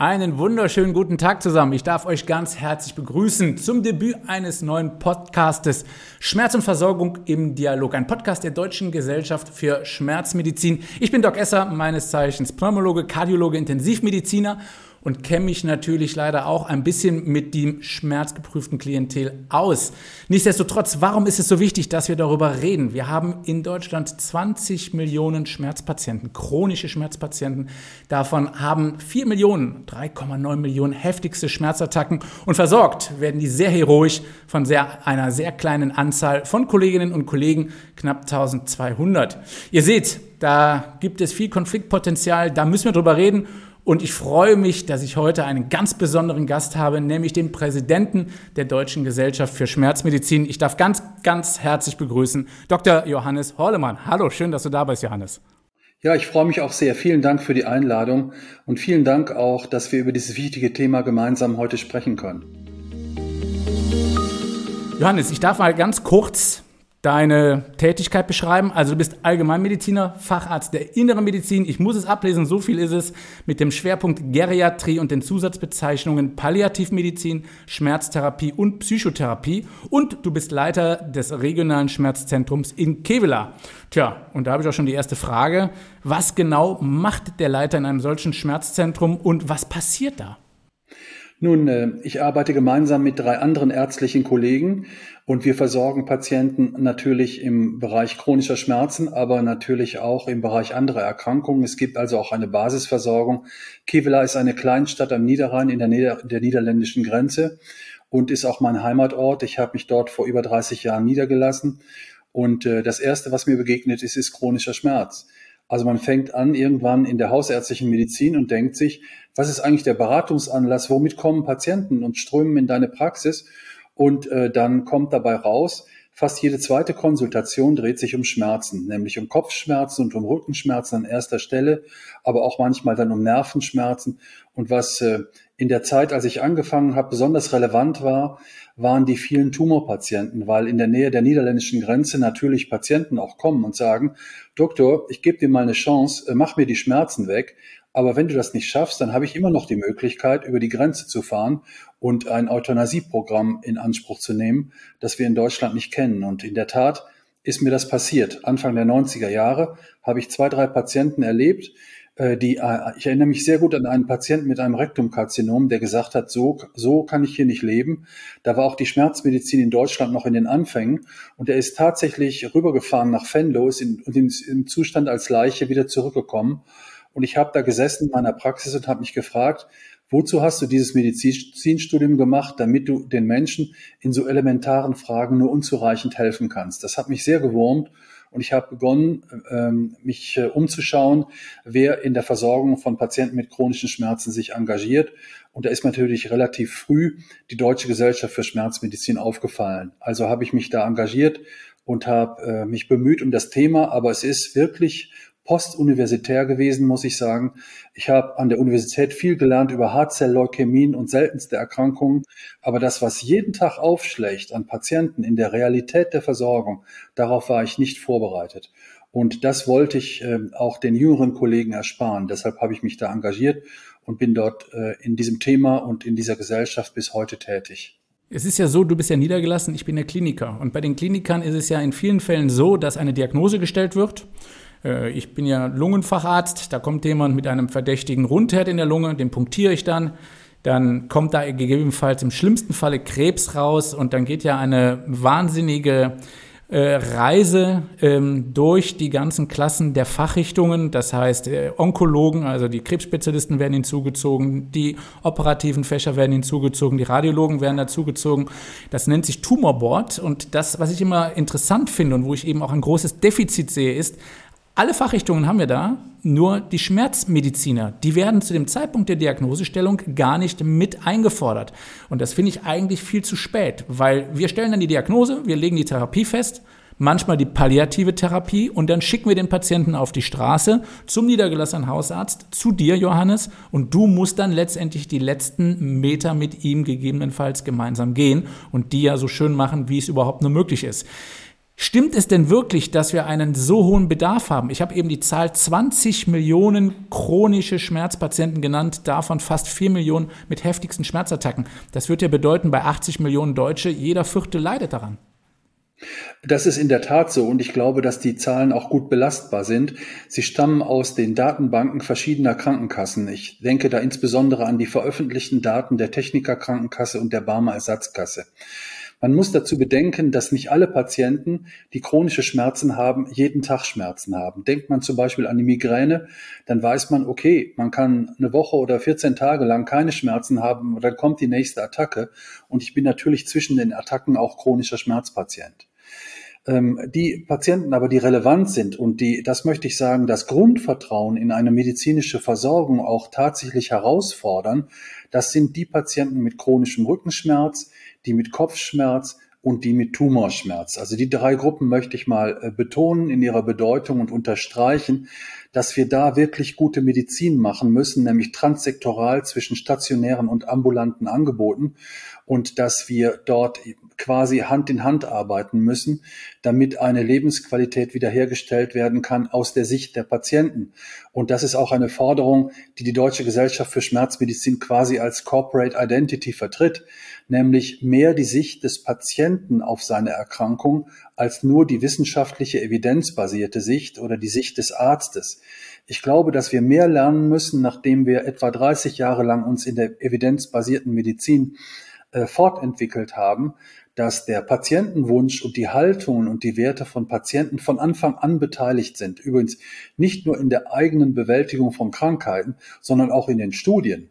Einen wunderschönen guten Tag zusammen. Ich darf euch ganz herzlich begrüßen zum Debüt eines neuen Podcastes Schmerz und Versorgung im Dialog. Ein Podcast der Deutschen Gesellschaft für Schmerzmedizin. Ich bin Doc Esser, meines Zeichens Pneumologe, Kardiologe, Intensivmediziner und kenne mich natürlich leider auch ein bisschen mit dem schmerzgeprüften Klientel aus. Nichtsdestotrotz, warum ist es so wichtig, dass wir darüber reden? Wir haben in Deutschland 20 Millionen Schmerzpatienten, chronische Schmerzpatienten. Davon haben 4 Millionen, 3,9 Millionen heftigste Schmerzattacken und versorgt werden die sehr heroisch von sehr, einer sehr kleinen Anzahl von Kolleginnen und Kollegen, knapp 1200. Ihr seht, da gibt es viel Konfliktpotenzial, da müssen wir drüber reden. Und ich freue mich, dass ich heute einen ganz besonderen Gast habe, nämlich den Präsidenten der Deutschen Gesellschaft für Schmerzmedizin. Ich darf ganz, ganz herzlich begrüßen Dr. Johannes Horlemann. Hallo, schön, dass du da bist, Johannes. Ja, ich freue mich auch sehr. Vielen Dank für die Einladung und vielen Dank auch, dass wir über dieses wichtige Thema gemeinsam heute sprechen können. Johannes, ich darf mal ganz kurz deine Tätigkeit beschreiben. Also du bist Allgemeinmediziner, Facharzt der inneren Medizin. Ich muss es ablesen, so viel ist es, mit dem Schwerpunkt Geriatrie und den Zusatzbezeichnungen Palliativmedizin, Schmerztherapie und Psychotherapie. Und du bist Leiter des regionalen Schmerzzentrums in Kevela. Tja, und da habe ich auch schon die erste Frage. Was genau macht der Leiter in einem solchen Schmerzzentrum und was passiert da? Nun, äh, ich arbeite gemeinsam mit drei anderen ärztlichen Kollegen und wir versorgen Patienten natürlich im Bereich chronischer Schmerzen, aber natürlich auch im Bereich anderer Erkrankungen. Es gibt also auch eine Basisversorgung. Kevela ist eine Kleinstadt am Niederrhein in der, Nieder der niederländischen Grenze und ist auch mein Heimatort. Ich habe mich dort vor über 30 Jahren niedergelassen. Und äh, das Erste, was mir begegnet ist, ist chronischer Schmerz. Also man fängt an irgendwann in der hausärztlichen Medizin und denkt sich, was ist eigentlich der Beratungsanlass, womit kommen Patienten und strömen in deine Praxis? Und äh, dann kommt dabei raus, fast jede zweite Konsultation dreht sich um Schmerzen, nämlich um Kopfschmerzen und um Rückenschmerzen an erster Stelle, aber auch manchmal dann um Nervenschmerzen. Und was äh, in der Zeit, als ich angefangen habe, besonders relevant war, waren die vielen Tumorpatienten, weil in der Nähe der niederländischen Grenze natürlich Patienten auch kommen und sagen, Doktor, ich gebe dir mal eine Chance, äh, mach mir die Schmerzen weg. Aber wenn du das nicht schaffst, dann habe ich immer noch die Möglichkeit, über die Grenze zu fahren und ein Euthanasieprogramm in Anspruch zu nehmen, das wir in Deutschland nicht kennen. Und in der Tat ist mir das passiert. Anfang der 90er Jahre habe ich zwei, drei Patienten erlebt, äh, die, äh, ich erinnere mich sehr gut an einen Patienten mit einem Rektumkarzinom, der gesagt hat, so, so kann ich hier nicht leben. Da war auch die Schmerzmedizin in Deutschland noch in den Anfängen und er ist tatsächlich rübergefahren nach Venlo, ist in, in, im Zustand als Leiche wieder zurückgekommen. Und ich habe da gesessen in meiner Praxis und habe mich gefragt, wozu hast du dieses Medizinstudium gemacht, damit du den Menschen in so elementaren Fragen nur unzureichend helfen kannst? Das hat mich sehr gewurmt und ich habe begonnen, ähm, mich äh, umzuschauen, wer in der Versorgung von Patienten mit chronischen Schmerzen sich engagiert. Und da ist natürlich relativ früh die Deutsche Gesellschaft für Schmerzmedizin aufgefallen. Also habe ich mich da engagiert und habe äh, mich bemüht um das Thema. Aber es ist wirklich postuniversitär gewesen, muss ich sagen. Ich habe an der Universität viel gelernt über Hartzell-Leukämien und seltenste Erkrankungen. Aber das, was jeden Tag aufschlägt an Patienten in der Realität der Versorgung, darauf war ich nicht vorbereitet. Und das wollte ich äh, auch den jüngeren Kollegen ersparen. Deshalb habe ich mich da engagiert und bin dort äh, in diesem Thema und in dieser Gesellschaft bis heute tätig. Es ist ja so, du bist ja niedergelassen, ich bin der Kliniker. Und bei den Klinikern ist es ja in vielen Fällen so, dass eine Diagnose gestellt wird. Äh, ich bin ja Lungenfacharzt, da kommt jemand mit einem verdächtigen Rundherd in der Lunge, den punktiere ich dann. Dann kommt da gegebenenfalls im schlimmsten Falle Krebs raus und dann geht ja eine wahnsinnige äh, Reise ähm, durch die ganzen Klassen der Fachrichtungen. Das heißt, äh, Onkologen, also die Krebsspezialisten werden hinzugezogen, die operativen Fächer werden hinzugezogen, die Radiologen werden dazugezogen. Das nennt sich Tumorboard. Und das, was ich immer interessant finde und wo ich eben auch ein großes Defizit sehe, ist, alle Fachrichtungen haben wir da, nur die Schmerzmediziner, die werden zu dem Zeitpunkt der Diagnosestellung gar nicht mit eingefordert. Und das finde ich eigentlich viel zu spät, weil wir stellen dann die Diagnose, wir legen die Therapie fest, manchmal die palliative Therapie und dann schicken wir den Patienten auf die Straße zum niedergelassenen Hausarzt, zu dir, Johannes, und du musst dann letztendlich die letzten Meter mit ihm gegebenenfalls gemeinsam gehen und die ja so schön machen, wie es überhaupt nur möglich ist. Stimmt es denn wirklich, dass wir einen so hohen Bedarf haben? Ich habe eben die Zahl 20 Millionen chronische Schmerzpatienten genannt, davon fast 4 Millionen mit heftigsten Schmerzattacken. Das würde ja bedeuten, bei 80 Millionen Deutsche, jeder Vierte leidet daran. Das ist in der Tat so und ich glaube, dass die Zahlen auch gut belastbar sind. Sie stammen aus den Datenbanken verschiedener Krankenkassen. Ich denke da insbesondere an die veröffentlichten Daten der Techniker Krankenkasse und der Barmer Ersatzkasse. Man muss dazu bedenken, dass nicht alle Patienten, die chronische Schmerzen haben, jeden Tag Schmerzen haben. Denkt man zum Beispiel an die Migräne, dann weiß man, okay, man kann eine Woche oder 14 Tage lang keine Schmerzen haben und dann kommt die nächste Attacke. Und ich bin natürlich zwischen den Attacken auch chronischer Schmerzpatient ähm, die Patienten aber, die relevant sind und die, das möchte ich sagen, das Grundvertrauen in eine medizinische Versorgung auch tatsächlich herausfordern, das sind die Patienten mit chronischem Rückenschmerz, die mit Kopfschmerz und die mit Tumorschmerz. Also die drei Gruppen möchte ich mal äh, betonen in ihrer Bedeutung und unterstreichen, dass wir da wirklich gute Medizin machen müssen, nämlich transsektoral zwischen stationären und ambulanten Angeboten und dass wir dort quasi Hand in Hand arbeiten müssen, damit eine Lebensqualität wiederhergestellt werden kann aus der Sicht der Patienten. Und das ist auch eine Forderung, die die Deutsche Gesellschaft für Schmerzmedizin quasi als Corporate Identity vertritt, nämlich mehr die Sicht des Patienten auf seine Erkrankung als nur die wissenschaftliche evidenzbasierte Sicht oder die Sicht des Arztes. Ich glaube, dass wir mehr lernen müssen, nachdem wir etwa 30 Jahre lang uns in der evidenzbasierten Medizin äh, fortentwickelt haben, dass der Patientenwunsch und die Haltungen und die Werte von Patienten von Anfang an beteiligt sind. Übrigens nicht nur in der eigenen Bewältigung von Krankheiten, sondern auch in den Studien.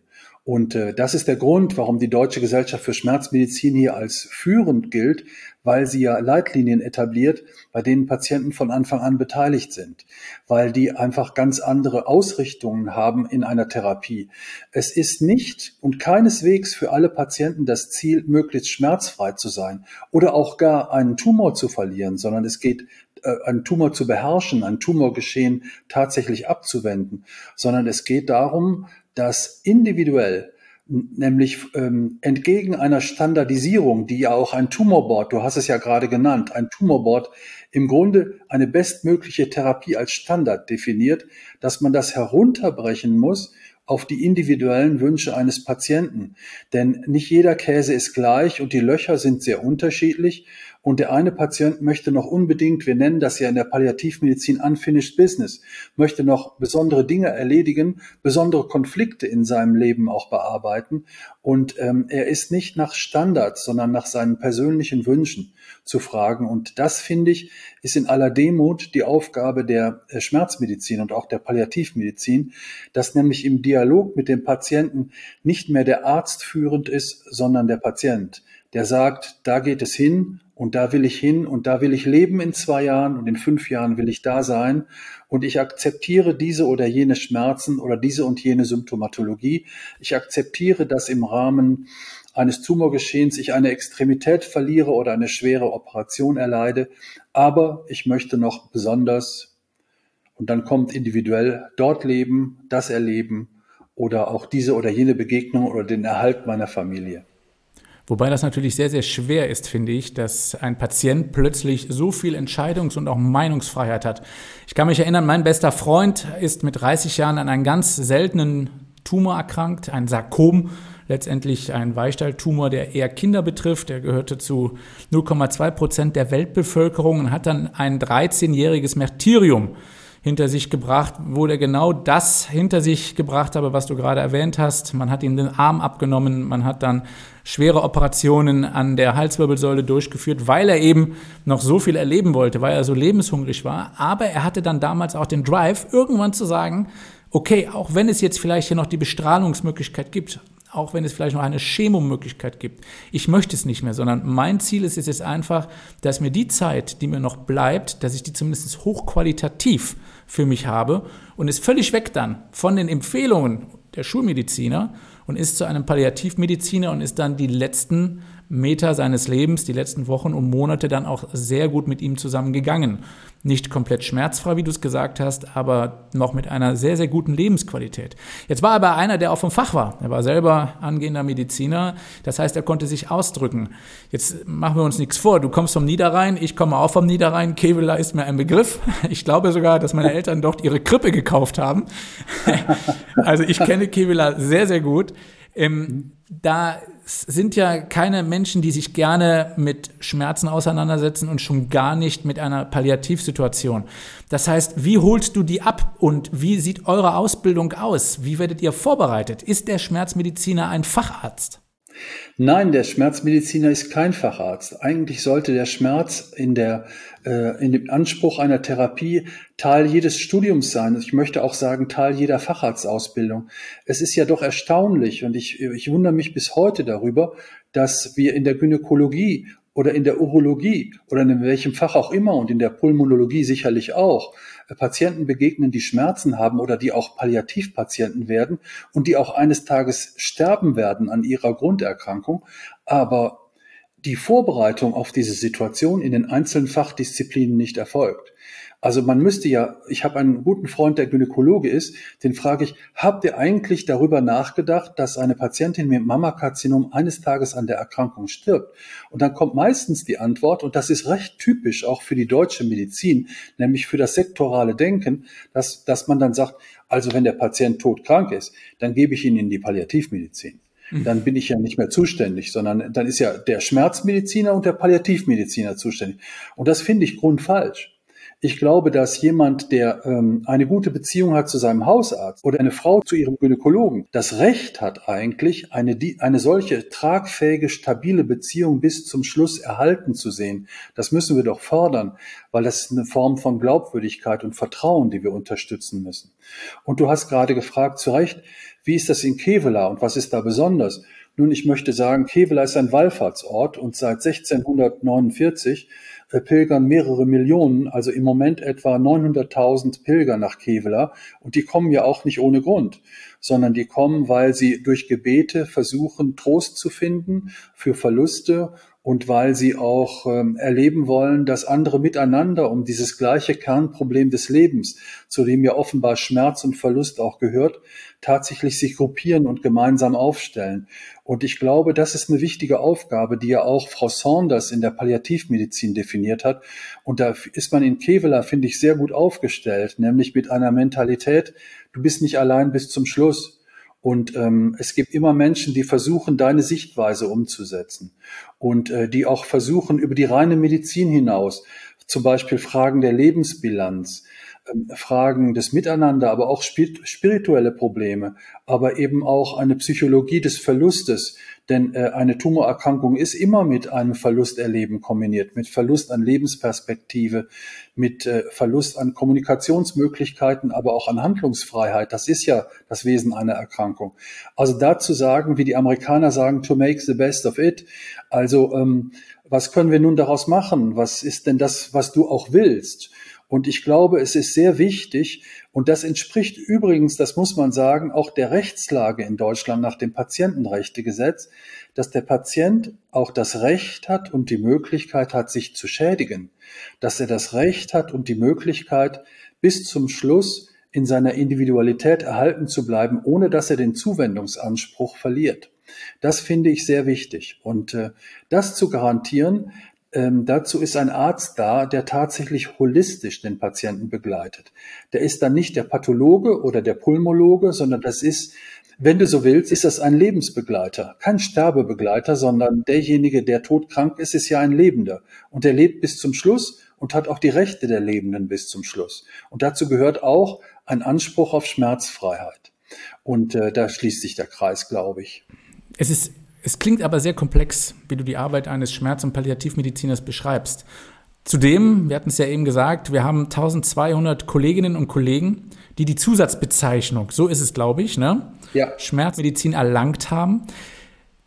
Und äh, das ist der Grund, warum die Deutsche Gesellschaft für Schmerzmedizin hier als führend gilt, weil sie ja Leitlinien etabliert, bei denen Patienten von Anfang an beteiligt sind, weil die einfach ganz andere Ausrichtungen haben in einer Therapie. Es ist nicht und keineswegs für alle Patienten das Ziel, möglichst schmerzfrei zu sein oder auch gar einen Tumor zu verlieren, sondern es geht äh, einen Tumor zu beherrschen, ein Tumorgeschehen tatsächlich abzuwenden, sondern es geht darum, dass individuell nämlich ähm, entgegen einer Standardisierung, die ja auch ein Tumorboard, du hast es ja gerade genannt, ein Tumorboard im Grunde eine bestmögliche Therapie als Standard definiert, dass man das herunterbrechen muss auf die individuellen Wünsche eines Patienten. Denn nicht jeder Käse ist gleich und die Löcher sind sehr unterschiedlich. Und der eine Patient möchte noch unbedingt, wir nennen das ja in der Palliativmedizin unfinished business, möchte noch besondere Dinge erledigen, besondere Konflikte in seinem Leben auch bearbeiten. Und ähm, er ist nicht nach Standards, sondern nach seinen persönlichen Wünschen zu fragen. Und das, finde ich, ist in aller Demut die Aufgabe der äh, Schmerzmedizin und auch der Palliativmedizin, dass nämlich im Dialog mit dem Patienten nicht mehr der Arzt führend ist, sondern der Patient, der sagt, da geht es hin und da will ich hin und da will ich leben in zwei Jahren und in fünf Jahren will ich da sein und ich akzeptiere diese oder jene Schmerzen oder diese und jene Symptomatologie. Ich akzeptiere, dass im Rahmen eines Tumorgeschehens ich eine Extremität verliere oder eine schwere Operation erleide, aber ich möchte noch besonders und dann kommt individuell dort leben, das erleben oder auch diese oder jene Begegnung oder den Erhalt meiner Familie. Wobei das natürlich sehr, sehr schwer ist, finde ich, dass ein Patient plötzlich so viel Entscheidungs- und auch Meinungsfreiheit hat. Ich kann mich erinnern, mein bester Freund ist mit 30 Jahren an einen ganz seltenen Tumor erkrankt, ein Sarkom, letztendlich ein Weichstalltumor, der eher Kinder betrifft. Er gehörte zu 0,2 Prozent der Weltbevölkerung und hat dann ein 13-jähriges Martyrium hinter sich gebracht, wo er genau das hinter sich gebracht habe, was du gerade erwähnt hast. Man hat ihm den Arm abgenommen, man hat dann schwere Operationen an der Halswirbelsäule durchgeführt, weil er eben noch so viel erleben wollte, weil er so lebenshungrig war. Aber er hatte dann damals auch den Drive, irgendwann zu sagen, okay, auch wenn es jetzt vielleicht hier noch die Bestrahlungsmöglichkeit gibt, auch wenn es vielleicht noch eine Chemomöglichkeit gibt. Ich möchte es nicht mehr, sondern mein Ziel ist es jetzt einfach, dass mir die Zeit, die mir noch bleibt, dass ich die zumindest hochqualitativ für mich habe und ist völlig weg dann von den Empfehlungen der Schulmediziner und ist zu einem Palliativmediziner und ist dann die letzten Meter seines Lebens, die letzten Wochen und Monate dann auch sehr gut mit ihm zusammen gegangen. Nicht komplett schmerzfrei, wie du es gesagt hast, aber noch mit einer sehr, sehr guten Lebensqualität. Jetzt war aber einer, der auch vom Fach war. Er war selber angehender Mediziner. Das heißt, er konnte sich ausdrücken. Jetzt machen wir uns nichts vor. Du kommst vom Niederrhein, ich komme auch vom Niederrhein. Kevela ist mir ein Begriff. Ich glaube sogar, dass meine Eltern dort ihre Krippe gekauft haben. Also ich kenne Kevela sehr, sehr gut. Ähm, da sind ja keine Menschen, die sich gerne mit Schmerzen auseinandersetzen und schon gar nicht mit einer Palliativsituation. Das heißt, wie holst du die ab und wie sieht eure Ausbildung aus? Wie werdet ihr vorbereitet? Ist der Schmerzmediziner ein Facharzt? Nein, der Schmerzmediziner ist kein Facharzt. Eigentlich sollte der Schmerz in der äh, in dem Anspruch einer Therapie Teil jedes Studiums sein. Ich möchte auch sagen Teil jeder Facharztausbildung. Es ist ja doch erstaunlich und ich, ich wundere mich bis heute darüber, dass wir in der Gynäkologie oder in der Urologie oder in welchem Fach auch immer und in der Pulmonologie sicherlich auch äh, Patienten begegnen, die Schmerzen haben oder die auch Palliativpatienten werden und die auch eines Tages sterben werden an ihrer Grunderkrankung. Aber die Vorbereitung auf diese Situation in den einzelnen Fachdisziplinen nicht erfolgt. Also man müsste ja, ich habe einen guten Freund, der Gynäkologe ist, den frage ich, habt ihr eigentlich darüber nachgedacht, dass eine Patientin mit Mammakarzinom eines Tages an der Erkrankung stirbt? Und dann kommt meistens die Antwort, und das ist recht typisch auch für die deutsche Medizin, nämlich für das sektorale Denken, dass, dass man dann sagt, also wenn der Patient todkrank ist, dann gebe ich ihn in die Palliativmedizin mhm. dann bin ich ja nicht mehr zuständig, sondern dann ist ja der Schmerzmediziner und der Palliativmediziner zuständig. Und das finde ich grundfalsch. Ich glaube, dass jemand, der ähm, eine gute Beziehung hat zu seinem Hausarzt oder eine Frau zu ihrem Gynäkologen, das Recht hat eigentlich, eine, eine solche tragfähige, stabile Beziehung bis zum Schluss erhalten zu sehen. Das müssen wir doch fördern, weil das ist eine Form von Glaubwürdigkeit und Vertrauen, die wir unterstützen müssen. Und du hast gerade gefragt, zu Recht, wie ist das in Kevela und was ist da besonders? Nun, ich möchte sagen, Kevela ist ein Wallfahrtsort und seit 1649 äh, pilgern mehrere Millionen, also im Moment etwa 900.000 Pilger nach Kevela. Und die kommen ja auch nicht ohne Grund, sondern die kommen, weil sie durch Gebete versuchen, Trost zu finden für Verluste und weil sie auch ähm, erleben wollen, dass andere miteinander um dieses gleiche Kernproblem des Lebens, zu dem ja offenbar Schmerz und Verlust auch gehört, tatsächlich sich gruppieren und gemeinsam aufstellen. Und ich glaube, das ist eine wichtige Aufgabe, die ja auch Frau Saunders in der Palliativmedizin definiert hat. Und da ist man in Kevela, finde ich, sehr gut aufgestellt, nämlich mit einer Mentalität, du bist nicht allein bis zum Schluss. Und ähm, es gibt immer Menschen, die versuchen, deine Sichtweise umzusetzen und äh, die auch versuchen, über die reine Medizin hinaus, zum Beispiel Fragen der Lebensbilanz, Fragen des Miteinander, aber auch spirituelle Probleme, aber eben auch eine Psychologie des Verlustes. Denn äh, eine Tumorerkrankung ist immer mit einem Verlusterleben kombiniert, mit Verlust an Lebensperspektive, mit äh, Verlust an Kommunikationsmöglichkeiten, aber auch an Handlungsfreiheit. Das ist ja das Wesen einer Erkrankung. Also dazu sagen, wie die Amerikaner sagen, to make the best of it. Also ähm, was können wir nun daraus machen? Was ist denn das, was du auch willst? Und ich glaube, es ist sehr wichtig, und das entspricht übrigens, das muss man sagen, auch der Rechtslage in Deutschland nach dem Patientenrechtegesetz, dass der Patient auch das Recht hat und die Möglichkeit hat, sich zu schädigen, dass er das Recht hat und die Möglichkeit, bis zum Schluss in seiner Individualität erhalten zu bleiben, ohne dass er den Zuwendungsanspruch verliert. Das finde ich sehr wichtig. Und äh, das zu garantieren, ähm, dazu ist ein Arzt da, der tatsächlich holistisch den Patienten begleitet. Der ist dann nicht der Pathologe oder der Pulmologe, sondern das ist, wenn du so willst, ist das ein Lebensbegleiter. Kein Sterbebegleiter, sondern derjenige, der todkrank ist, ist ja ein Lebender. Und der lebt bis zum Schluss und hat auch die Rechte der Lebenden bis zum Schluss. Und dazu gehört auch ein Anspruch auf Schmerzfreiheit. Und äh, da schließt sich der Kreis, glaube ich. Es ist es klingt aber sehr komplex, wie du die Arbeit eines Schmerz- und Palliativmediziners beschreibst. Zudem, wir hatten es ja eben gesagt, wir haben 1200 Kolleginnen und Kollegen, die die Zusatzbezeichnung, so ist es, glaube ich, ne? Ja. Schmerzmedizin erlangt haben.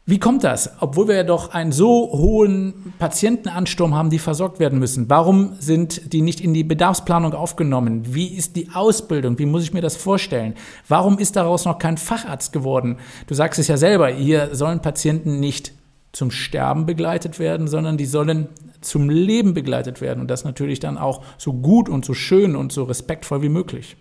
Wie kommt das? Obwohl wir ja doch einen so hohen Patientenansturm haben, die versorgt werden müssen. Warum sind die nicht in die Bedarfsplanung aufgenommen? Wie ist die Ausbildung? Wie muss ich mir das vorstellen? Warum ist daraus noch kein Facharzt geworden? Du sagst es ja selber, hier sollen Patienten nicht zum Sterben begleitet werden, sondern die sollen zum Leben begleitet werden. Und das natürlich dann auch so gut und so schön und so respektvoll wie möglich.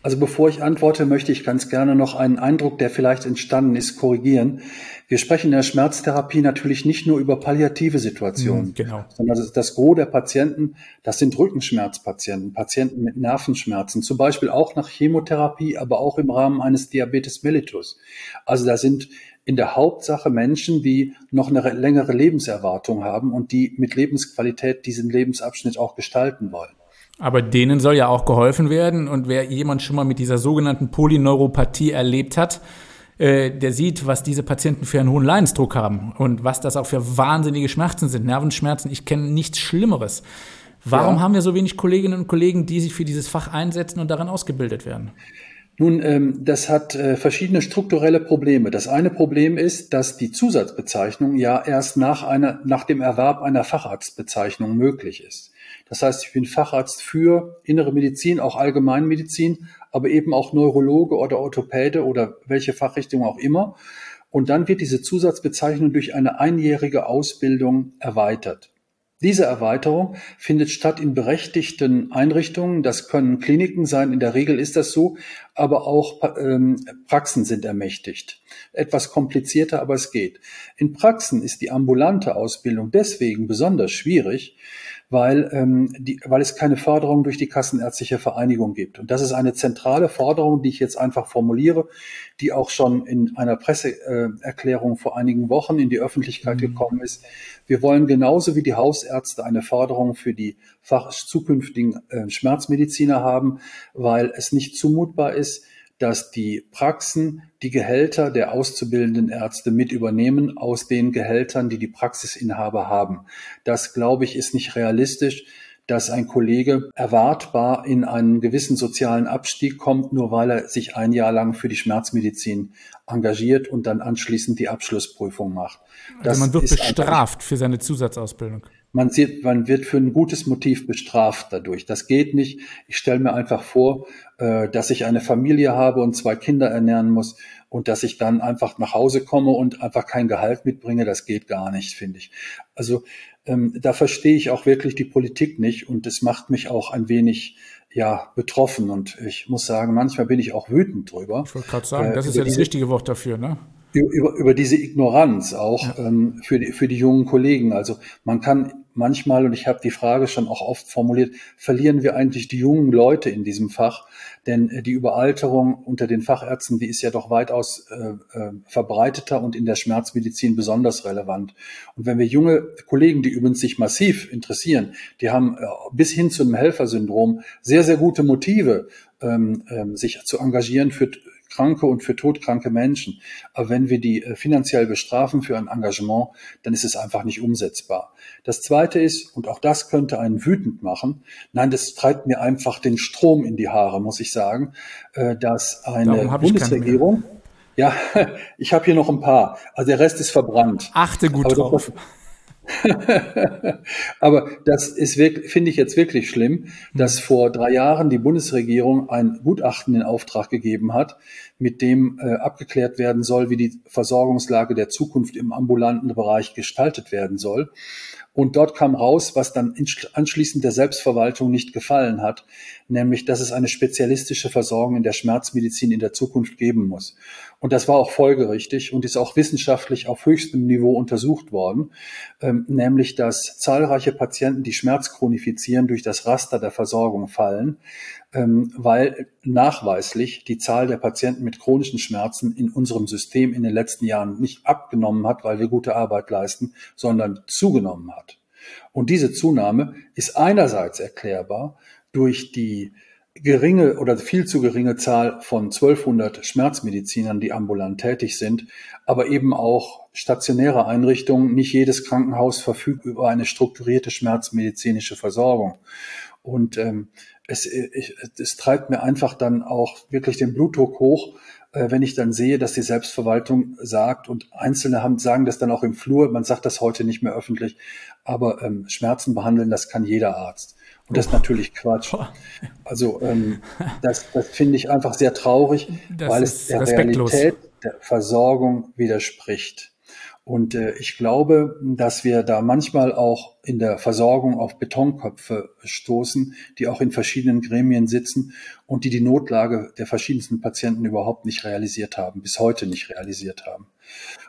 Also bevor ich antworte, möchte ich ganz gerne noch einen Eindruck, der vielleicht entstanden ist, korrigieren. Wir sprechen in der Schmerztherapie natürlich nicht nur über palliative Situationen, mhm, genau. sondern das, das Gros der Patienten, das sind Rückenschmerzpatienten, Patienten mit Nervenschmerzen, zum Beispiel auch nach Chemotherapie, aber auch im Rahmen eines Diabetes mellitus. Also da sind in der Hauptsache Menschen, die noch eine längere Lebenserwartung haben und die mit Lebensqualität diesen Lebensabschnitt auch gestalten wollen. Aber denen soll ja auch geholfen werden. Und wer jemand schon mal mit dieser sogenannten Polyneuropathie erlebt hat, äh, der sieht, was diese Patienten für einen hohen Leidensdruck haben und was das auch für wahnsinnige Schmerzen sind. Nervenschmerzen, ich kenne nichts Schlimmeres. Warum ja. haben wir so wenig Kolleginnen und Kollegen, die sich für dieses Fach einsetzen und daran ausgebildet werden? Nun, ähm, das hat äh, verschiedene strukturelle Probleme. Das eine Problem ist, dass die Zusatzbezeichnung ja erst nach, einer, nach dem Erwerb einer Facharztbezeichnung möglich ist. Das heißt, ich bin Facharzt für innere Medizin, auch Allgemeinmedizin, aber eben auch Neurologe oder Orthopäde oder welche Fachrichtung auch immer. Und dann wird diese Zusatzbezeichnung durch eine einjährige Ausbildung erweitert. Diese Erweiterung findet statt in berechtigten Einrichtungen. Das können Kliniken sein, in der Regel ist das so, aber auch ähm, Praxen sind ermächtigt. Etwas komplizierter, aber es geht. In Praxen ist die ambulante Ausbildung deswegen besonders schwierig, weil, ähm, die, weil es keine Förderung durch die Kassenärztliche Vereinigung gibt. Und das ist eine zentrale Forderung, die ich jetzt einfach formuliere, die auch schon in einer Presseerklärung vor einigen Wochen in die Öffentlichkeit mhm. gekommen ist. Wir wollen genauso wie die Hausärzte eine Förderung für die zukünftigen äh, Schmerzmediziner haben, weil es nicht zumutbar ist, dass die Praxen die Gehälter der auszubildenden Ärzte mit übernehmen aus den Gehältern, die die Praxisinhaber haben. Das, glaube ich, ist nicht realistisch dass ein Kollege erwartbar in einen gewissen sozialen Abstieg kommt, nur weil er sich ein Jahr lang für die Schmerzmedizin engagiert und dann anschließend die Abschlussprüfung macht. Also man wird bestraft für seine Zusatzausbildung. Man, sieht, man wird für ein gutes Motiv bestraft dadurch. Das geht nicht. Ich stelle mir einfach vor, äh, dass ich eine Familie habe und zwei Kinder ernähren muss und dass ich dann einfach nach Hause komme und einfach kein Gehalt mitbringe. Das geht gar nicht, finde ich. Also ähm, da verstehe ich auch wirklich die Politik nicht und es macht mich auch ein wenig ja betroffen und ich muss sagen, manchmal bin ich auch wütend drüber. Ich wollte gerade sagen, äh, das ist ja das richtige Wort dafür, ne? Über, über diese Ignoranz auch ja. ähm, für, die, für die jungen Kollegen. Also man kann manchmal, und ich habe die Frage schon auch oft formuliert, verlieren wir eigentlich die jungen Leute in diesem Fach? Denn äh, die Überalterung unter den Fachärzten, die ist ja doch weitaus äh, äh, verbreiteter und in der Schmerzmedizin besonders relevant. Und wenn wir junge Kollegen, die übrigens sich massiv interessieren, die haben äh, bis hin zu einem Helfersyndrom sehr, sehr gute Motive, ähm, ähm, sich zu engagieren für kranke und für todkranke Menschen. Aber wenn wir die äh, finanziell bestrafen für ein Engagement, dann ist es einfach nicht umsetzbar. Das Zweite ist, und auch das könnte einen wütend machen, nein, das treibt mir einfach den Strom in die Haare, muss ich sagen, äh, dass eine Bundesregierung, ja, ich habe hier noch ein paar, also der Rest ist verbrannt. Achte gut drauf. Aber das ist wirklich, finde ich jetzt wirklich schlimm, dass hm. vor drei Jahren die Bundesregierung ein Gutachten in Auftrag gegeben hat, mit dem äh, abgeklärt werden soll, wie die Versorgungslage der Zukunft im ambulanten Bereich gestaltet werden soll. Und dort kam raus, was dann anschließend der Selbstverwaltung nicht gefallen hat, nämlich, dass es eine spezialistische Versorgung in der Schmerzmedizin in der Zukunft geben muss. Und das war auch folgerichtig und ist auch wissenschaftlich auf höchstem Niveau untersucht worden, ähm, nämlich, dass zahlreiche Patienten, die Schmerz chronifizieren, durch das Raster der Versorgung fallen, ähm, weil nachweislich die Zahl der Patienten mit chronischen Schmerzen in unserem System in den letzten Jahren nicht abgenommen hat, weil wir gute Arbeit leisten, sondern zugenommen hat. Und diese Zunahme ist einerseits erklärbar durch die geringe oder viel zu geringe Zahl von 1200 Schmerzmedizinern, die ambulant tätig sind, aber eben auch stationäre Einrichtungen. Nicht jedes Krankenhaus verfügt über eine strukturierte schmerzmedizinische Versorgung. Und ähm, es, ich, es treibt mir einfach dann auch wirklich den Blutdruck hoch, äh, wenn ich dann sehe, dass die Selbstverwaltung sagt und Einzelne haben, sagen das dann auch im Flur, man sagt das heute nicht mehr öffentlich, aber ähm, Schmerzen behandeln, das kann jeder Arzt. Und das ist natürlich Quatsch. Also ähm, das, das finde ich einfach sehr traurig, das weil es der respektlos. Realität der Versorgung widerspricht. Und äh, ich glaube, dass wir da manchmal auch in der Versorgung auf Betonköpfe stoßen, die auch in verschiedenen Gremien sitzen und die die Notlage der verschiedensten Patienten überhaupt nicht realisiert haben, bis heute nicht realisiert haben.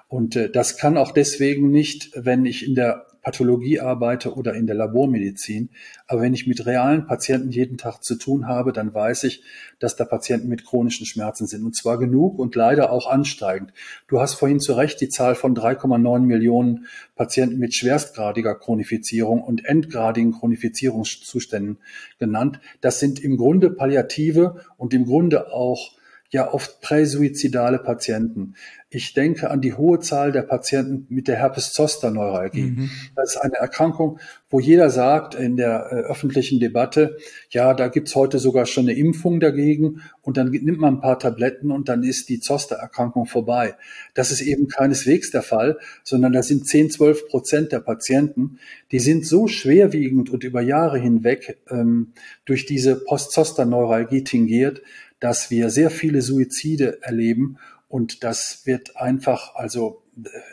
Und äh, das kann auch deswegen nicht, wenn ich in der Pathologie arbeite oder in der Labormedizin. Aber wenn ich mit realen Patienten jeden Tag zu tun habe, dann weiß ich, dass da Patienten mit chronischen Schmerzen sind. Und zwar genug und leider auch ansteigend. Du hast vorhin zu Recht die Zahl von 3,9 Millionen Patienten mit schwerstgradiger Chronifizierung und endgradigen Chronifizierungszuständen genannt. Das sind im Grunde Palliative und im Grunde auch ja oft präsuizidale Patienten. Ich denke an die hohe Zahl der Patienten mit der Herpes-Zoster-Neuralgie. Mhm. Das ist eine Erkrankung, wo jeder sagt in der äh, öffentlichen Debatte, ja, da gibt's heute sogar schon eine Impfung dagegen und dann nimmt man ein paar Tabletten und dann ist die Zoster-Erkrankung vorbei. Das ist eben keineswegs der Fall, sondern da sind 10, 12 Prozent der Patienten, die sind so schwerwiegend und über Jahre hinweg ähm, durch diese Post-Zoster-Neuralgie tingiert, dass wir sehr viele Suizide erleben und das wird einfach, also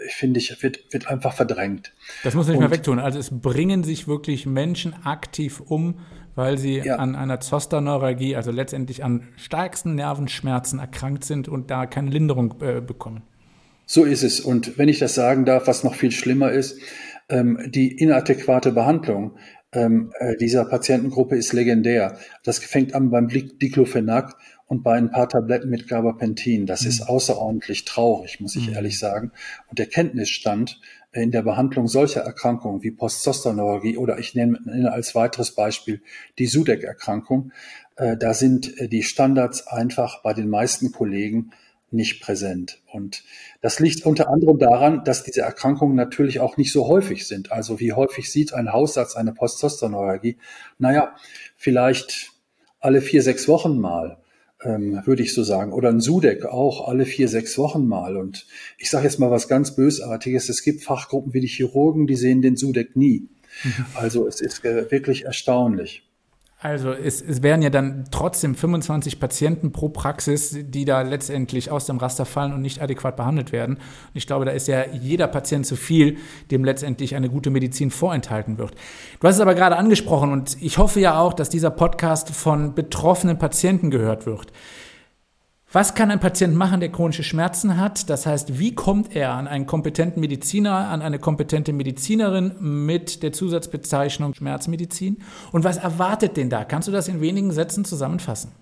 finde ich, wird, wird einfach verdrängt. Das muss man nicht mehr wegtun. Also es bringen sich wirklich Menschen aktiv um, weil sie ja. an einer Zosterneuralgie, also letztendlich an stärksten Nervenschmerzen erkrankt sind und da keine Linderung äh, bekommen. So ist es. Und wenn ich das sagen darf, was noch viel schlimmer ist, ähm, die inadäquate Behandlung ähm, äh, dieser Patientengruppe ist legendär. Das fängt an beim Diclofenac und bei ein paar Tabletten mit Gabapentin. Das mhm. ist außerordentlich traurig, muss ich mhm. ehrlich sagen. Und der Kenntnisstand in der Behandlung solcher Erkrankungen wie Postzosterneuralgie oder ich nenne, nenne als weiteres Beispiel die Sudeck-Erkrankung, äh, da sind äh, die Standards einfach bei den meisten Kollegen nicht präsent. Und das liegt unter anderem daran, dass diese Erkrankungen natürlich auch nicht so häufig sind. Also wie häufig sieht ein Hausarzt eine Postzosterneuralgie? Naja, vielleicht alle vier, sechs Wochen mal ähm, würde ich so sagen. Oder ein Sudeck auch alle vier, sechs Wochen mal. Und ich sage jetzt mal was ganz Bösartiges. Es gibt Fachgruppen wie die Chirurgen, die sehen den Sudeck nie. Mhm. Also es ist wirklich erstaunlich. Also es, es wären ja dann trotzdem 25 Patienten pro Praxis, die da letztendlich aus dem Raster fallen und nicht adäquat behandelt werden. Und ich glaube, da ist ja jeder Patient zu viel, dem letztendlich eine gute Medizin vorenthalten wird. Du hast es aber gerade angesprochen und ich hoffe ja auch, dass dieser Podcast von betroffenen Patienten gehört wird. Was kann ein Patient machen, der chronische Schmerzen hat? Das heißt, wie kommt er an einen kompetenten Mediziner, an eine kompetente Medizinerin mit der Zusatzbezeichnung Schmerzmedizin? Und was erwartet denn da? Kannst du das in wenigen Sätzen zusammenfassen?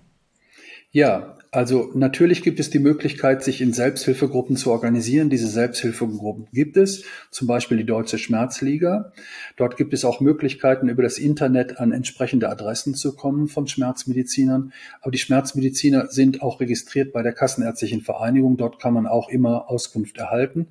Ja, also natürlich gibt es die Möglichkeit, sich in Selbsthilfegruppen zu organisieren. Diese Selbsthilfegruppen gibt es, zum Beispiel die Deutsche Schmerzliga. Dort gibt es auch Möglichkeiten, über das Internet an entsprechende Adressen zu kommen von Schmerzmedizinern. Aber die Schmerzmediziner sind auch registriert bei der Kassenärztlichen Vereinigung. Dort kann man auch immer Auskunft erhalten.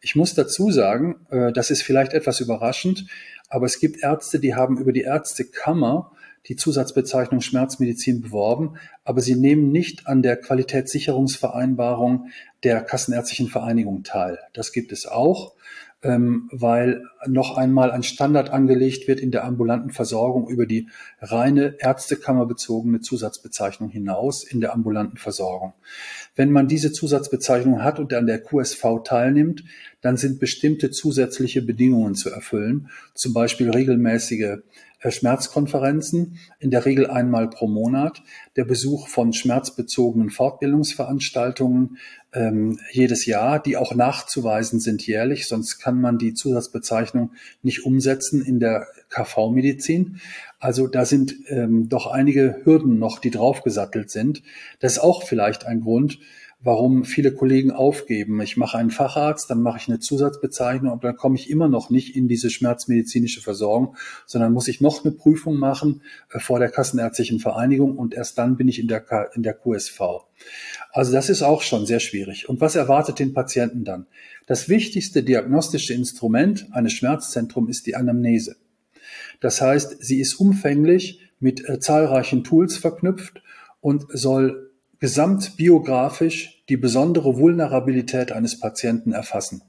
Ich muss dazu sagen, äh, das ist vielleicht etwas überraschend, aber es gibt Ärzte, die haben über die Ärztekammer die Zusatzbezeichnung Schmerzmedizin beworben, aber sie nehmen nicht an der Qualitätssicherungsvereinbarung der Kassenärztlichen Vereinigung teil. Das gibt es auch, ähm, weil noch einmal ein Standard angelegt wird in der ambulanten Versorgung über die reine ärztekammerbezogene Zusatzbezeichnung hinaus in der ambulanten Versorgung. Wenn man diese Zusatzbezeichnung hat und an der QSV teilnimmt, dann sind bestimmte zusätzliche Bedingungen zu erfüllen, zum Beispiel regelmäßige äh, Schmerzkonferenzen, in der Regel einmal pro Monat, der Besuch von schmerzbezogenen Fortbildungsveranstaltungen ähm, jedes Jahr, die auch nachzuweisen sind jährlich, sonst kann man die Zusatzbezeichnung nicht umsetzen in der KV-Medizin. Also da sind ähm, doch einige Hürden noch, die draufgesattelt sind. Das ist auch vielleicht ein Grund, warum viele Kollegen aufgeben. Ich mache einen Facharzt, dann mache ich eine Zusatzbezeichnung und dann komme ich immer noch nicht in diese schmerzmedizinische Versorgung, sondern muss ich noch eine Prüfung machen äh, vor der Kassenärztlichen Vereinigung und erst dann bin ich in der, in der QSV. Also das ist auch schon sehr schwierig. Und was erwartet den Patienten dann? Das wichtigste diagnostische Instrument eines Schmerzzentrum ist die Anamnese. Das heißt, sie ist umfänglich mit äh, zahlreichen Tools verknüpft und soll gesamtbiografisch die besondere Vulnerabilität eines Patienten erfassen.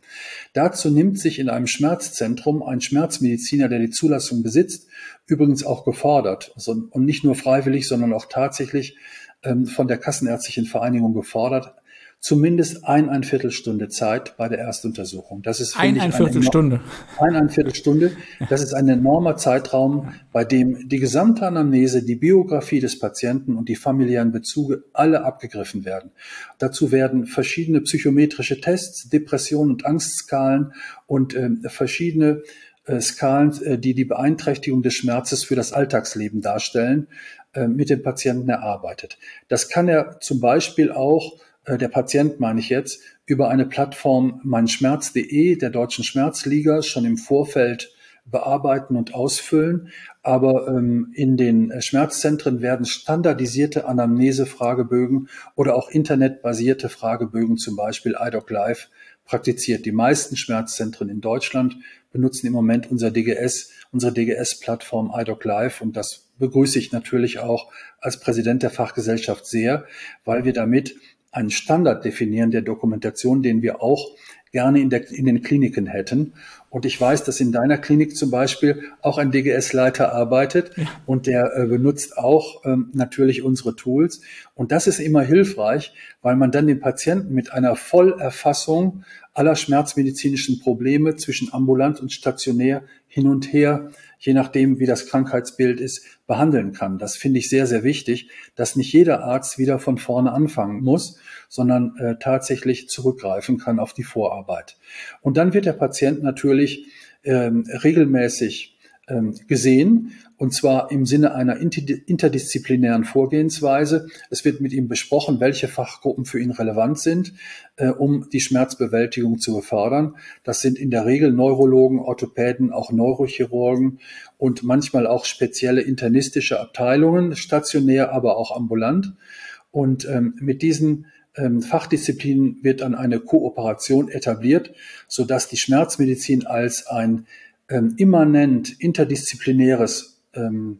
Dazu nimmt sich in einem Schmerzzentrum ein Schmerzmediziner, der die Zulassung besitzt, übrigens auch gefordert und nicht nur freiwillig, sondern auch tatsächlich ähm, von der Kassenärztlichen Vereinigung gefordert, zumindest ein, ein Viertelstunde Zeit bei der Erstuntersuchung. Das ist ein, ein Viertelstunde. Ein, ein Viertelstunde. Das ist ein enormer Zeitraum, bei dem die gesamte Anamnese, die Biografie des Patienten und die familiären Bezüge alle abgegriffen werden. Dazu werden verschiedene psychometrische Tests, Depression und Angstskalen und äh, verschiedene äh, Skalen, äh, die die Beeinträchtigung des Schmerzes für das Alltagsleben darstellen, äh, mit dem Patienten erarbeitet. Das kann er zum Beispiel auch der Patient meine ich jetzt, über eine Plattform meinschmerz.de der Deutschen Schmerzliga schon im Vorfeld bearbeiten und ausfüllen. Aber ähm, in den Schmerzzentren werden standardisierte Anamnese-Fragebögen oder auch internetbasierte Fragebögen, zum Beispiel iDoc Live, praktiziert. Die meisten Schmerzzentren in Deutschland benutzen im Moment unser DGS, unsere DGS-Plattform iDoc Live und das begrüße ich natürlich auch als Präsident der Fachgesellschaft sehr, weil wir damit einen Standard definieren der Dokumentation, den wir auch gerne in, der, in den Kliniken hätten. Und ich weiß, dass in deiner Klinik zum Beispiel auch ein DGS-Leiter arbeitet ja. und der äh, benutzt auch ähm, natürlich unsere Tools. Und das ist immer hilfreich, weil man dann den Patienten mit einer Vollerfassung aller schmerzmedizinischen Probleme zwischen ambulant und stationär hin und her je nachdem, wie das Krankheitsbild ist, behandeln kann. Das finde ich sehr, sehr wichtig, dass nicht jeder Arzt wieder von vorne anfangen muss, sondern äh, tatsächlich zurückgreifen kann auf die Vorarbeit. Und dann wird der Patient natürlich ähm, regelmäßig ähm, gesehen und zwar im Sinne einer interdisziplinären Vorgehensweise. Es wird mit ihm besprochen, welche Fachgruppen für ihn relevant sind, äh, um die Schmerzbewältigung zu befördern. Das sind in der Regel Neurologen, Orthopäden, auch Neurochirurgen und manchmal auch spezielle internistische Abteilungen, stationär, aber auch ambulant. Und ähm, mit diesen ähm, Fachdisziplinen wird dann eine Kooperation etabliert, sodass die Schmerzmedizin als ein ähm, immanent interdisziplinäres ähm,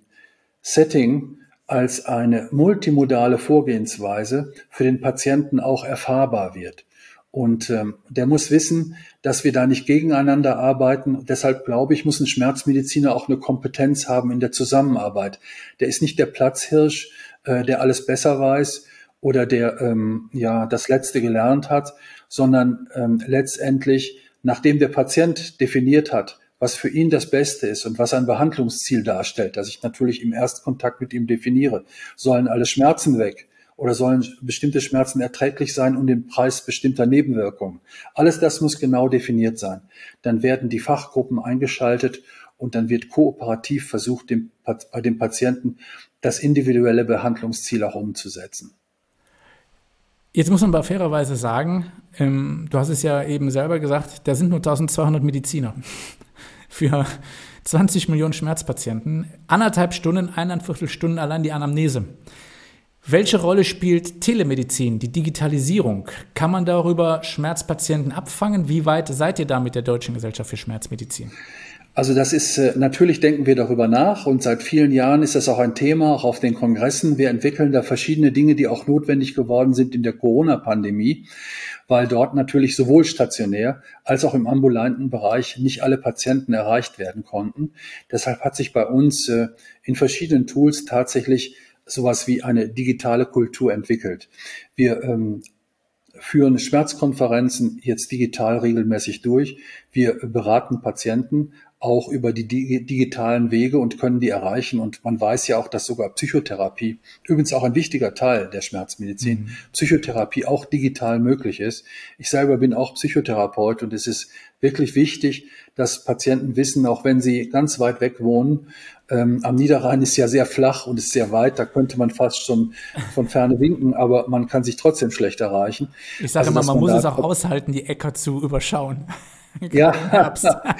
Setting als eine multimodale Vorgehensweise für den Patienten auch erfahrbar wird. Und ähm, der muss wissen, dass wir da nicht gegeneinander arbeiten. Deshalb glaube ich, muss ein Schmerzmediziner auch eine Kompetenz haben in der Zusammenarbeit. Der ist nicht der Platzhirsch, äh, der alles besser weiß oder der ähm, ja das Letzte gelernt hat, sondern ähm, letztendlich, nachdem der Patient definiert hat, was für ihn das Beste ist und was ein Behandlungsziel darstellt, das ich natürlich im Erstkontakt mit ihm definiere. Sollen alle Schmerzen weg? Oder sollen bestimmte Schmerzen erträglich sein und den Preis bestimmter Nebenwirkungen? Alles das muss genau definiert sein. Dann werden die Fachgruppen eingeschaltet und dann wird kooperativ versucht, dem, bei dem Patienten das individuelle Behandlungsziel auch umzusetzen. Jetzt muss man aber fairerweise sagen, ähm, du hast es ja eben selber gesagt, da sind nur 1200 Mediziner für 20 Millionen Schmerzpatienten. Anderthalb Stunden, eineinviertel Stunden allein die Anamnese. Welche Rolle spielt Telemedizin, die Digitalisierung? Kann man darüber Schmerzpatienten abfangen? Wie weit seid ihr da mit der Deutschen Gesellschaft für Schmerzmedizin? Also das ist, äh, natürlich denken wir darüber nach und seit vielen Jahren ist das auch ein Thema, auch auf den Kongressen. Wir entwickeln da verschiedene Dinge, die auch notwendig geworden sind in der Corona-Pandemie, weil dort natürlich sowohl stationär als auch im ambulanten Bereich nicht alle Patienten erreicht werden konnten. Deshalb hat sich bei uns äh, in verschiedenen Tools tatsächlich sowas wie eine digitale Kultur entwickelt. Wir ähm, führen Schmerzkonferenzen jetzt digital regelmäßig durch. Wir beraten Patienten auch über die digitalen Wege und können die erreichen. Und man weiß ja auch, dass sogar Psychotherapie, übrigens auch ein wichtiger Teil der Schmerzmedizin, mhm. Psychotherapie auch digital möglich ist. Ich selber bin auch Psychotherapeut und es ist wirklich wichtig, dass Patienten wissen, auch wenn sie ganz weit weg wohnen, ähm, am Niederrhein ist ja sehr flach und ist sehr weit, da könnte man fast schon von ferne winken, aber man kann sich trotzdem schlecht erreichen. Ich sage also, immer, man, man muss es auch aushalten, die Äcker zu überschauen. ja.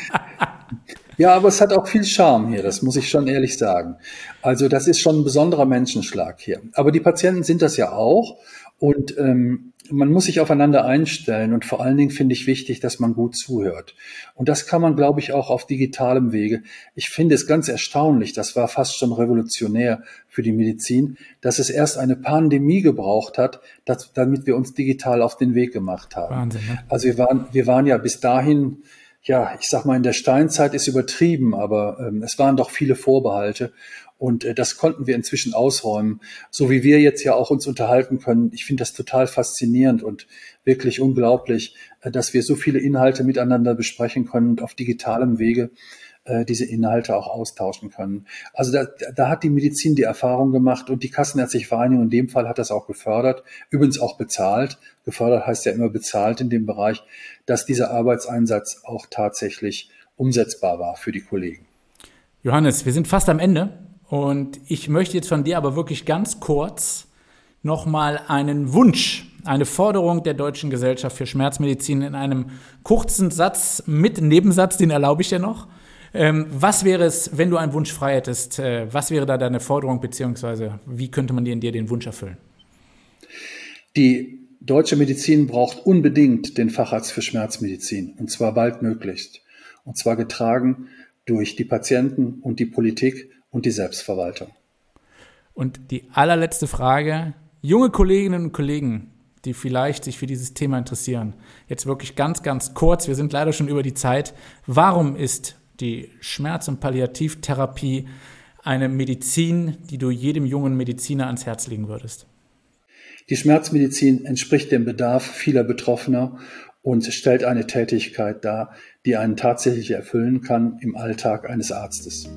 Ja, aber es hat auch viel Charme hier, das muss ich schon ehrlich sagen. Also das ist schon ein besonderer Menschenschlag hier. Aber die Patienten sind das ja auch und ähm, man muss sich aufeinander einstellen und vor allen Dingen finde ich wichtig, dass man gut zuhört. Und das kann man, glaube ich, auch auf digitalem Wege. Ich finde es ganz erstaunlich, das war fast schon revolutionär für die Medizin, dass es erst eine Pandemie gebraucht hat, dass, damit wir uns digital auf den Weg gemacht haben. Wahnsinn, ne? Also wir waren, wir waren ja bis dahin ja, ich sag mal, in der Steinzeit ist übertrieben, aber ähm, es waren doch viele Vorbehalte. Und äh, das konnten wir inzwischen ausräumen. So wie wir jetzt ja auch uns unterhalten können. Ich finde das total faszinierend und wirklich unglaublich, äh, dass wir so viele Inhalte miteinander besprechen können und auf digitalem Wege äh, diese Inhalte auch austauschen können. Also da, da hat die Medizin die Erfahrung gemacht und die Kassenärztliche Vereinigung in dem Fall hat das auch gefördert, übrigens auch bezahlt. Gefördert heißt ja immer bezahlt in dem Bereich, dass dieser Arbeitseinsatz auch tatsächlich umsetzbar war für die Kollegen. Johannes, wir sind fast am Ende. Und ich möchte jetzt von dir aber wirklich ganz kurz nochmal einen Wunsch, eine Forderung der Deutschen Gesellschaft für Schmerzmedizin in einem kurzen Satz mit Nebensatz, den erlaube ich dir noch. Ähm, was wäre es, wenn du einen Wunsch frei hättest? Äh, was wäre da deine Forderung, beziehungsweise wie könnte man dir in dir den Wunsch erfüllen? Die deutsche Medizin braucht unbedingt den Facharzt für Schmerzmedizin und zwar baldmöglichst. Und zwar getragen durch die Patienten und die Politik und die Selbstverwaltung. Und die allerletzte Frage, junge Kolleginnen und Kollegen, die vielleicht sich für dieses Thema interessieren, jetzt wirklich ganz, ganz kurz, wir sind leider schon über die Zeit, warum ist die Schmerz- und Palliativtherapie eine Medizin, die du jedem jungen Mediziner ans Herz legen würdest? Die Schmerzmedizin entspricht dem Bedarf vieler Betroffener und stellt eine Tätigkeit dar, die einen tatsächlich erfüllen kann im Alltag eines Arztes.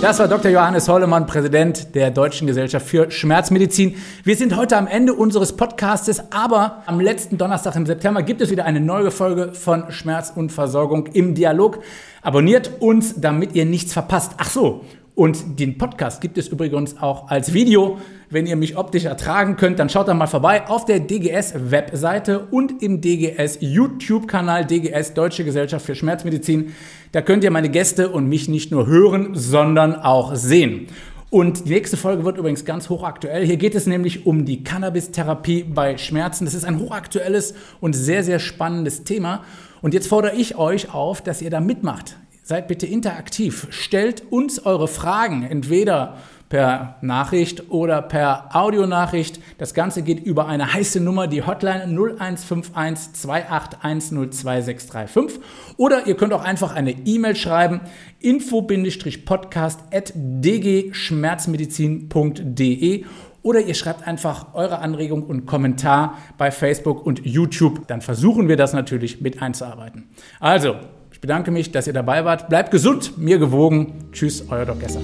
Das war Dr. Johannes Hollemann, Präsident der Deutschen Gesellschaft für Schmerzmedizin. Wir sind heute am Ende unseres Podcastes, aber am letzten Donnerstag im September gibt es wieder eine neue Folge von Schmerz und Versorgung im Dialog. Abonniert uns, damit ihr nichts verpasst. Ach so, und den Podcast gibt es übrigens auch als Video. Wenn ihr mich optisch ertragen könnt, dann schaut da mal vorbei auf der DGS-Webseite und im DGS-YouTube-Kanal DGS Deutsche Gesellschaft für Schmerzmedizin. Da könnt ihr meine Gäste und mich nicht nur hören, sondern auch sehen. Und die nächste Folge wird übrigens ganz hochaktuell. Hier geht es nämlich um die Cannabis-Therapie bei Schmerzen. Das ist ein hochaktuelles und sehr, sehr spannendes Thema. Und jetzt fordere ich euch auf, dass ihr da mitmacht. Seid bitte interaktiv. Stellt uns eure Fragen, entweder per Nachricht oder per Audionachricht. Das Ganze geht über eine heiße Nummer, die Hotline 0151 281 Oder ihr könnt auch einfach eine E-Mail schreiben, info-podcast at dgschmerzmedizin.de oder ihr schreibt einfach eure Anregung und Kommentar bei Facebook und YouTube. Dann versuchen wir das natürlich mit einzuarbeiten. Also, ich bedanke mich, dass ihr dabei wart. Bleibt gesund, mir gewogen. Tschüss, euer Doc Gesser.